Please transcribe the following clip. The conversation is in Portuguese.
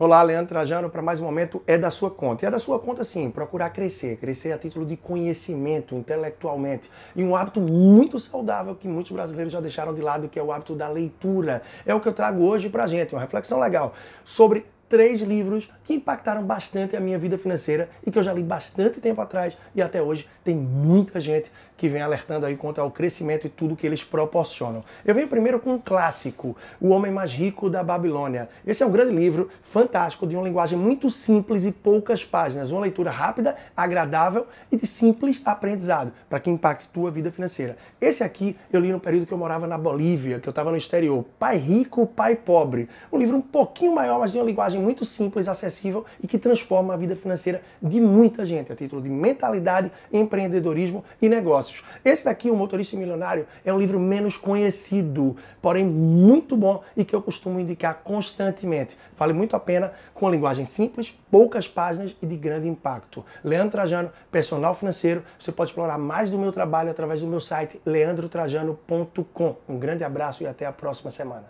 Olá, Leandro Trajano, para mais um momento é da sua conta. E é da sua conta, sim, procurar crescer, crescer a título de conhecimento, intelectualmente. E um hábito muito saudável que muitos brasileiros já deixaram de lado, que é o hábito da leitura. É o que eu trago hoje para a gente, uma reflexão legal sobre três livros que impactaram bastante a minha vida financeira e que eu já li bastante tempo atrás e até hoje tem muita gente que vem alertando aí quanto ao crescimento e tudo que eles proporcionam. Eu venho primeiro com um clássico, O Homem Mais Rico da Babilônia. Esse é um grande livro, fantástico, de uma linguagem muito simples e poucas páginas, uma leitura rápida, agradável e de simples aprendizado, para que impacte tua vida financeira. Esse aqui eu li no período que eu morava na Bolívia, que eu estava no exterior. Pai Rico, Pai Pobre. Um livro um pouquinho maior, mas de uma linguagem muito simples, acessível e que transforma a vida financeira de muita gente, a título de mentalidade, empreendedorismo e negócio negócios. Esse daqui, O Motorista Milionário, é um livro menos conhecido, porém muito bom e que eu costumo indicar constantemente. Vale muito a pena, com linguagem simples, poucas páginas e de grande impacto. Leandro Trajano, personal financeiro. Você pode explorar mais do meu trabalho através do meu site leandrotrajano.com. Um grande abraço e até a próxima semana.